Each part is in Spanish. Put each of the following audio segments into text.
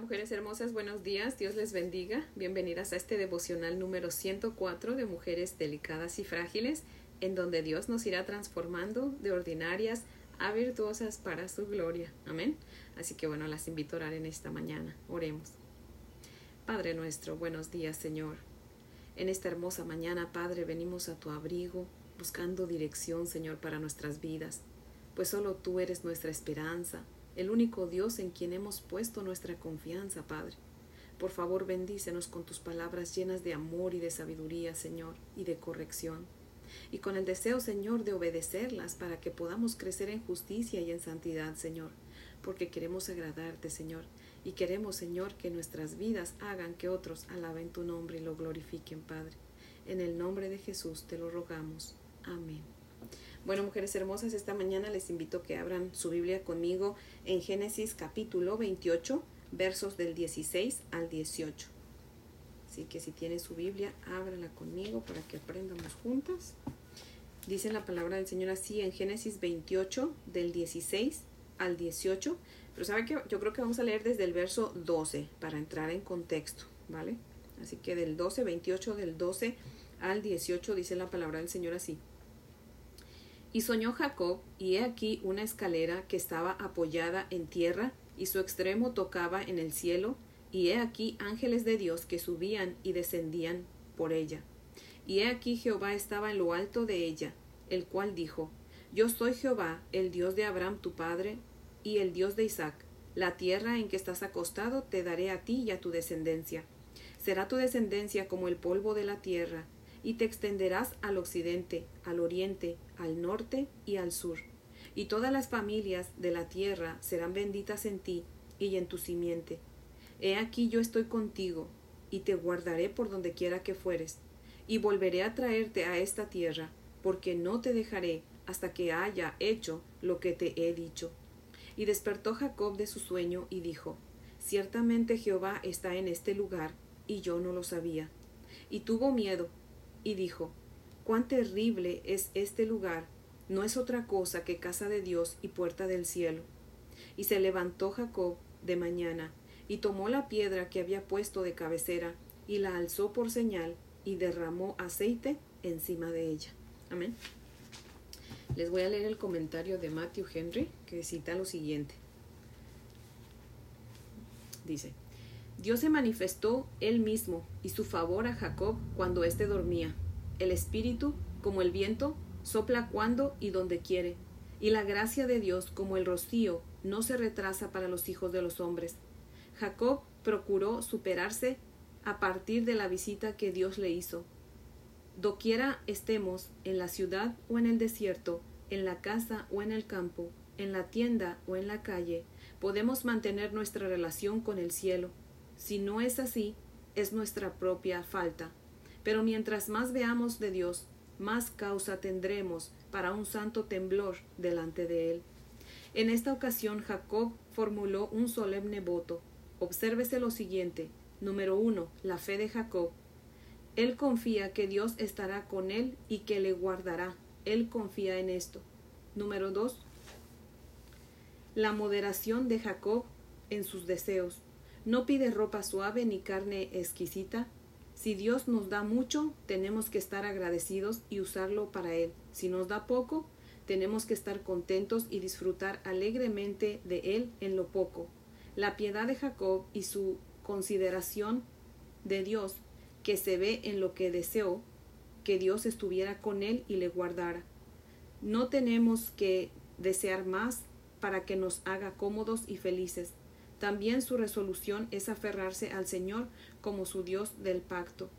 Mujeres hermosas, buenos días, Dios les bendiga. Bienvenidas a este devocional número 104 de Mujeres Delicadas y Frágiles, en donde Dios nos irá transformando de ordinarias a virtuosas para su gloria. Amén. Así que bueno, las invito a orar en esta mañana. Oremos. Padre nuestro, buenos días Señor. En esta hermosa mañana, Padre, venimos a tu abrigo, buscando dirección, Señor, para nuestras vidas, pues solo tú eres nuestra esperanza el único Dios en quien hemos puesto nuestra confianza, Padre. Por favor, bendícenos con tus palabras llenas de amor y de sabiduría, Señor, y de corrección. Y con el deseo, Señor, de obedecerlas para que podamos crecer en justicia y en santidad, Señor, porque queremos agradarte, Señor, y queremos, Señor, que nuestras vidas hagan que otros alaben tu nombre y lo glorifiquen, Padre. En el nombre de Jesús te lo rogamos. Amén. Bueno, mujeres hermosas, esta mañana les invito a que abran su Biblia conmigo en Génesis capítulo 28, versos del 16 al 18. Así que si tiene su Biblia, ábrala conmigo para que aprendamos juntas. Dice la palabra del Señor así en Génesis 28, del 16 al 18. Pero sabe que yo creo que vamos a leer desde el verso 12 para entrar en contexto, ¿vale? Así que del 12, 28, del 12 al 18 dice la palabra del Señor así. Y soñó Jacob, y he aquí una escalera que estaba apoyada en tierra, y su extremo tocaba en el cielo, y he aquí ángeles de Dios que subían y descendían por ella. Y he aquí Jehová estaba en lo alto de ella, el cual dijo, Yo soy Jehová, el Dios de Abraham tu padre, y el Dios de Isaac. La tierra en que estás acostado te daré a ti y a tu descendencia. Será tu descendencia como el polvo de la tierra, y te extenderás al occidente, al oriente, al norte y al sur. Y todas las familias de la tierra serán benditas en ti y en tu simiente. He aquí yo estoy contigo, y te guardaré por donde quiera que fueres, y volveré a traerte a esta tierra, porque no te dejaré hasta que haya hecho lo que te he dicho. Y despertó Jacob de su sueño y dijo, Ciertamente Jehová está en este lugar, y yo no lo sabía. Y tuvo miedo, y dijo, Cuán terrible es este lugar, no es otra cosa que casa de Dios y puerta del cielo. Y se levantó Jacob de mañana, y tomó la piedra que había puesto de cabecera, y la alzó por señal, y derramó aceite encima de ella. Amén. Les voy a leer el comentario de Matthew Henry, que cita lo siguiente. Dice, Dios se manifestó él mismo y su favor a Jacob cuando éste dormía. El Espíritu, como el viento, sopla cuando y donde quiere, y la gracia de Dios, como el rocío, no se retrasa para los hijos de los hombres. Jacob procuró superarse a partir de la visita que Dios le hizo. Doquiera estemos, en la ciudad o en el desierto, en la casa o en el campo, en la tienda o en la calle, podemos mantener nuestra relación con el cielo si no es así, es nuestra propia falta. Pero mientras más veamos de Dios, más causa tendremos para un santo temblor delante de Él. En esta ocasión Jacob formuló un solemne voto. Obsérvese lo siguiente. Número uno, la fe de Jacob. Él confía que Dios estará con él y que le guardará. Él confía en esto. Número dos, la moderación de Jacob en sus deseos. No pide ropa suave ni carne exquisita. Si Dios nos da mucho, tenemos que estar agradecidos y usarlo para Él. Si nos da poco, tenemos que estar contentos y disfrutar alegremente de Él en lo poco. La piedad de Jacob y su consideración de Dios, que se ve en lo que deseó, que Dios estuviera con Él y le guardara. No tenemos que desear más para que nos haga cómodos y felices. También su resolución es aferrarse al Señor como su Dios del pacto.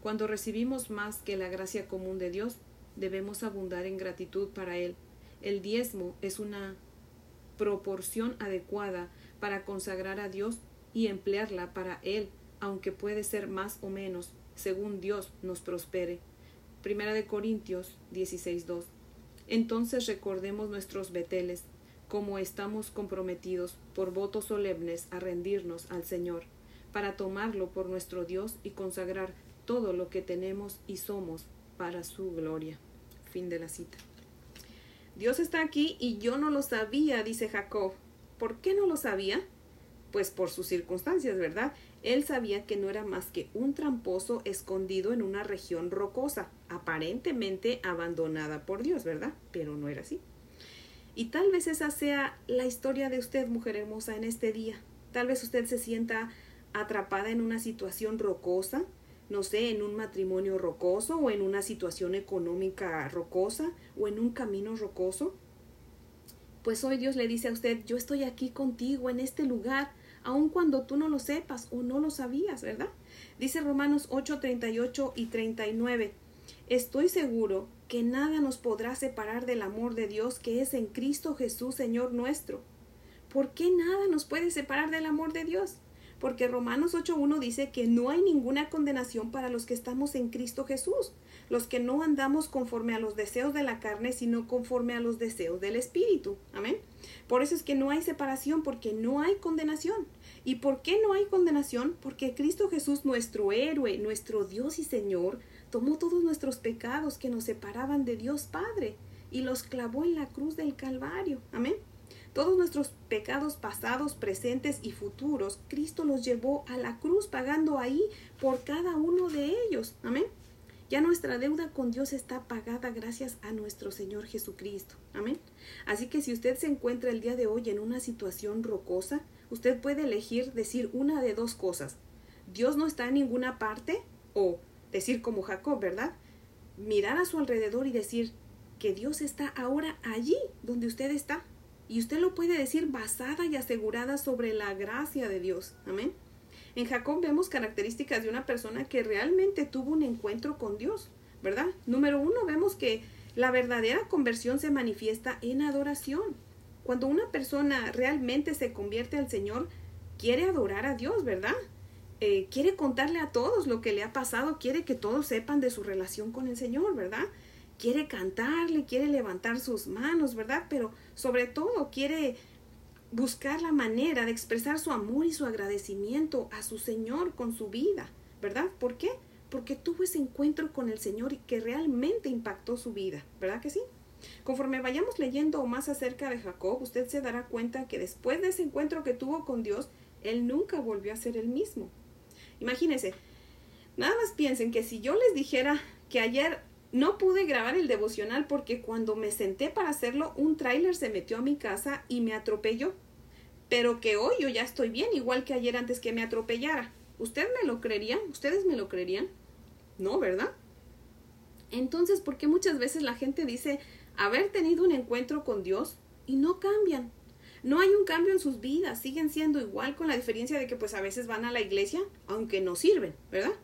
Cuando recibimos más que la gracia común de Dios, debemos abundar en gratitud para Él. El diezmo es una proporción adecuada para consagrar a Dios y emplearla para Él, aunque puede ser más o menos, según Dios nos prospere. Primera de Corintios 16.2. Entonces recordemos nuestros beteles, como estamos comprometidos por votos solemnes a rendirnos al Señor, para tomarlo por nuestro Dios y consagrar todo lo que tenemos y somos para su gloria. Fin de la cita. Dios está aquí y yo no lo sabía, dice Jacob. ¿Por qué no lo sabía? pues por sus circunstancias, ¿verdad? Él sabía que no era más que un tramposo escondido en una región rocosa, aparentemente abandonada por Dios, ¿verdad? Pero no era así. Y tal vez esa sea la historia de usted, mujer hermosa, en este día. Tal vez usted se sienta atrapada en una situación rocosa, no sé, en un matrimonio rocoso o en una situación económica rocosa o en un camino rocoso. Pues hoy Dios le dice a usted, yo estoy aquí contigo en este lugar aun cuando tú no lo sepas o no lo sabías, ¿verdad? Dice Romanos 8, 38 y 39. Estoy seguro que nada nos podrá separar del amor de Dios que es en Cristo Jesús, Señor nuestro. ¿Por qué nada nos puede separar del amor de Dios? Porque Romanos 8.1 dice que no hay ninguna condenación para los que estamos en Cristo Jesús, los que no andamos conforme a los deseos de la carne, sino conforme a los deseos del Espíritu. Amén. Por eso es que no hay separación, porque no hay condenación. ¿Y por qué no hay condenación? Porque Cristo Jesús, nuestro héroe, nuestro Dios y Señor, tomó todos nuestros pecados que nos separaban de Dios Padre y los clavó en la cruz del Calvario. Amén. Todos nuestros pecados pasados, presentes y futuros, Cristo los llevó a la cruz pagando ahí por cada uno de ellos. Amén. Ya nuestra deuda con Dios está pagada gracias a nuestro Señor Jesucristo. Amén. Así que si usted se encuentra el día de hoy en una situación rocosa, usted puede elegir decir una de dos cosas. Dios no está en ninguna parte o decir como Jacob, ¿verdad? Mirar a su alrededor y decir que Dios está ahora allí donde usted está. Y usted lo puede decir basada y asegurada sobre la gracia de Dios. Amén. En Jacob vemos características de una persona que realmente tuvo un encuentro con Dios, ¿verdad? Número uno, vemos que la verdadera conversión se manifiesta en adoración. Cuando una persona realmente se convierte al Señor, quiere adorar a Dios, ¿verdad? Eh, quiere contarle a todos lo que le ha pasado, quiere que todos sepan de su relación con el Señor, ¿verdad? Quiere cantarle, quiere levantar sus manos, ¿verdad? Pero sobre todo quiere buscar la manera de expresar su amor y su agradecimiento a su Señor con su vida, ¿verdad? ¿Por qué? Porque tuvo ese encuentro con el Señor y que realmente impactó su vida, ¿verdad que sí? Conforme vayamos leyendo más acerca de Jacob, usted se dará cuenta que después de ese encuentro que tuvo con Dios, él nunca volvió a ser el mismo. Imagínense, nada más piensen que si yo les dijera que ayer no pude grabar el devocional porque cuando me senté para hacerlo, un tráiler se metió a mi casa y me atropelló pero que hoy yo ya estoy bien, igual que ayer antes que me atropellara. ¿Usted me lo creerían? ¿Ustedes me lo creerían? No, ¿verdad? Entonces, ¿por qué muchas veces la gente dice haber tenido un encuentro con Dios y no cambian? No hay un cambio en sus vidas, siguen siendo igual con la diferencia de que pues a veces van a la iglesia, aunque no sirven, ¿verdad?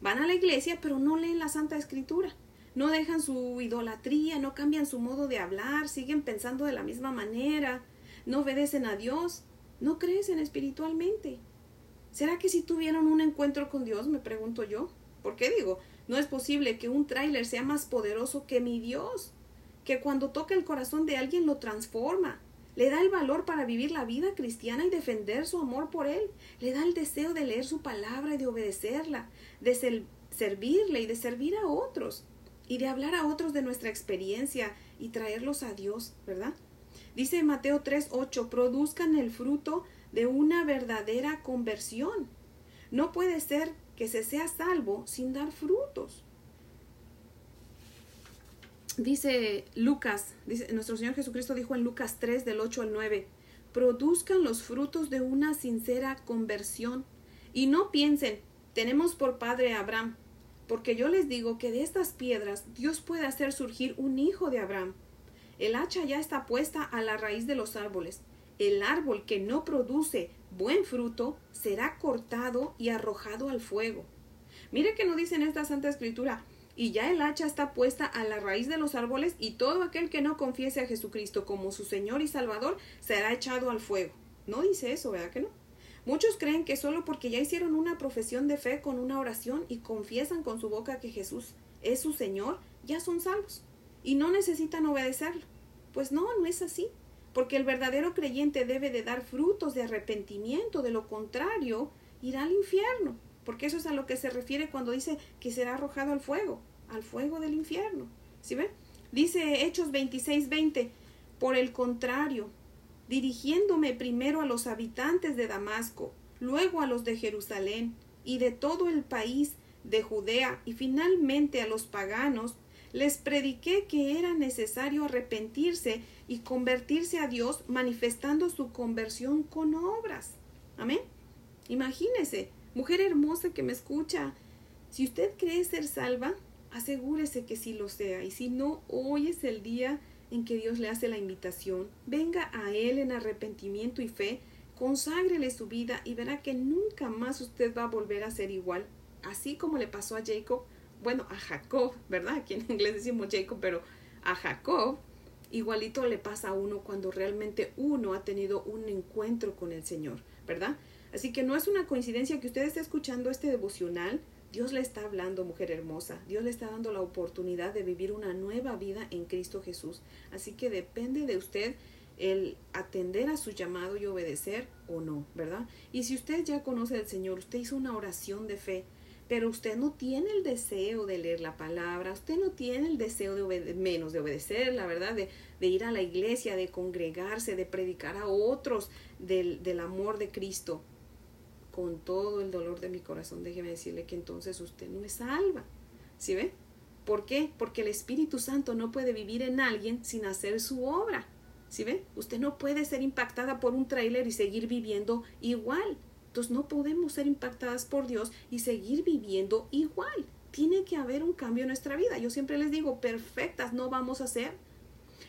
Van a la iglesia, pero no leen la Santa Escritura. No dejan su idolatría, no cambian su modo de hablar, siguen pensando de la misma manera, no obedecen a Dios no crecen espiritualmente. ¿Será que si tuvieron un encuentro con Dios, me pregunto yo? ¿Por qué digo? No es posible que un tráiler sea más poderoso que mi Dios, que cuando toca el corazón de alguien lo transforma, le da el valor para vivir la vida cristiana y defender su amor por Él, le da el deseo de leer su palabra y de obedecerla, de servirle y de servir a otros, y de hablar a otros de nuestra experiencia y traerlos a Dios, ¿verdad? Dice Mateo 3:8, produzcan el fruto de una verdadera conversión. No puede ser que se sea salvo sin dar frutos. Dice Lucas, nuestro Señor Jesucristo dijo en Lucas 3 del 8 al 9, produzcan los frutos de una sincera conversión y no piensen, tenemos por padre a Abraham, porque yo les digo que de estas piedras Dios puede hacer surgir un hijo de Abraham. El hacha ya está puesta a la raíz de los árboles. El árbol que no produce buen fruto será cortado y arrojado al fuego. Mire que no dice en esta Santa Escritura, y ya el hacha está puesta a la raíz de los árboles, y todo aquel que no confiese a Jesucristo como su Señor y Salvador será echado al fuego. No dice eso, ¿verdad que no? Muchos creen que solo porque ya hicieron una profesión de fe con una oración y confiesan con su boca que Jesús es su Señor, ya son salvos y no necesitan obedecerlo. Pues no, no es así, porque el verdadero creyente debe de dar frutos de arrepentimiento, de lo contrario, irá al infierno, porque eso es a lo que se refiere cuando dice que será arrojado al fuego, al fuego del infierno. ¿Sí ven? Dice Hechos 26, 20, por el contrario, dirigiéndome primero a los habitantes de Damasco, luego a los de Jerusalén y de todo el país de Judea y finalmente a los paganos, les prediqué que era necesario arrepentirse y convertirse a Dios manifestando su conversión con obras. Amén. Imagínese, mujer hermosa que me escucha, si usted cree ser salva, asegúrese que sí lo sea. Y si no, hoy es el día en que Dios le hace la invitación. Venga a Él en arrepentimiento y fe, conságrele su vida y verá que nunca más usted va a volver a ser igual. Así como le pasó a Jacob, bueno, a Jacob, ¿verdad? Aquí en inglés decimos Jacob, pero a Jacob igualito le pasa a uno cuando realmente uno ha tenido un encuentro con el Señor, ¿verdad? Así que no es una coincidencia que usted esté escuchando este devocional. Dios le está hablando, mujer hermosa. Dios le está dando la oportunidad de vivir una nueva vida en Cristo Jesús. Así que depende de usted el atender a su llamado y obedecer o no, ¿verdad? Y si usted ya conoce al Señor, usted hizo una oración de fe, pero usted no tiene el deseo de leer la palabra, usted no tiene el deseo de menos de obedecer, la verdad, de, de, ir a la iglesia, de congregarse, de predicar a otros del, del amor de Cristo, con todo el dolor de mi corazón, déjeme decirle que entonces usted no es salva. ¿Sí ve? ¿Por qué? Porque el Espíritu Santo no puede vivir en alguien sin hacer su obra. ¿Sí ve? Usted no puede ser impactada por un tráiler y seguir viviendo igual. Entonces no podemos ser impactadas por Dios y seguir viviendo igual. Tiene que haber un cambio en nuestra vida. Yo siempre les digo, perfectas no vamos a ser,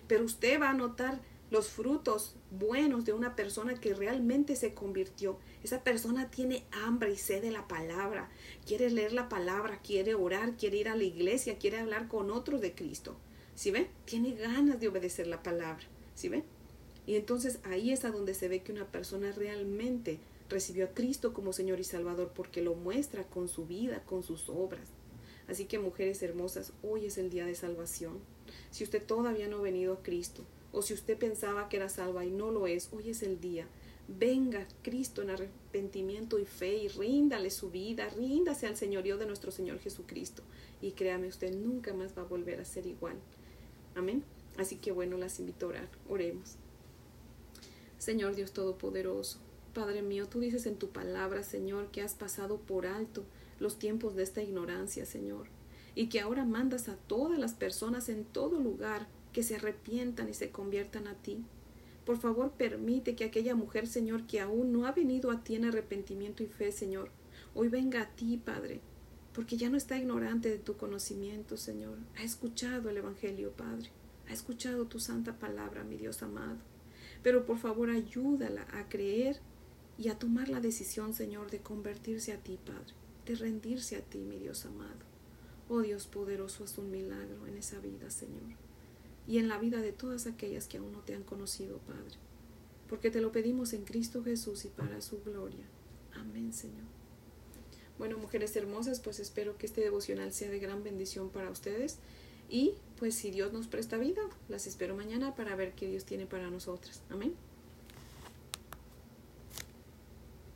pero usted va a notar los frutos buenos de una persona que realmente se convirtió. Esa persona tiene hambre y sed de la palabra, quiere leer la palabra, quiere orar, quiere ir a la iglesia, quiere hablar con otros de Cristo. ¿Sí ven? Tiene ganas de obedecer la palabra. ¿Sí ven? Y entonces ahí es a donde se ve que una persona realmente recibió a Cristo como Señor y Salvador porque lo muestra con su vida, con sus obras. Así que mujeres hermosas, hoy es el día de salvación. Si usted todavía no ha venido a Cristo, o si usted pensaba que era salva y no lo es, hoy es el día. Venga Cristo en arrepentimiento y fe y ríndale su vida, ríndase al señorío de nuestro Señor Jesucristo. Y créame, usted nunca más va a volver a ser igual. Amén. Así que bueno, las invito a orar. Oremos. Señor Dios Todopoderoso, Padre mío, tú dices en tu palabra, Señor, que has pasado por alto los tiempos de esta ignorancia, Señor, y que ahora mandas a todas las personas en todo lugar que se arrepientan y se conviertan a ti. Por favor, permite que aquella mujer, Señor, que aún no ha venido a ti en arrepentimiento y fe, Señor, hoy venga a ti, Padre, porque ya no está ignorante de tu conocimiento, Señor. Ha escuchado el Evangelio, Padre. Ha escuchado tu santa palabra, mi Dios amado. Pero por favor, ayúdala a creer y a tomar la decisión, Señor, de convertirse a ti, Padre, de rendirse a ti, mi Dios amado. Oh Dios poderoso, haz un milagro en esa vida, Señor, y en la vida de todas aquellas que aún no te han conocido, Padre, porque te lo pedimos en Cristo Jesús y para su gloria. Amén, Señor. Bueno, mujeres hermosas, pues espero que este devocional sea de gran bendición para ustedes. Y pues si Dios nos presta vida, las espero mañana para ver qué Dios tiene para nosotras. Amén.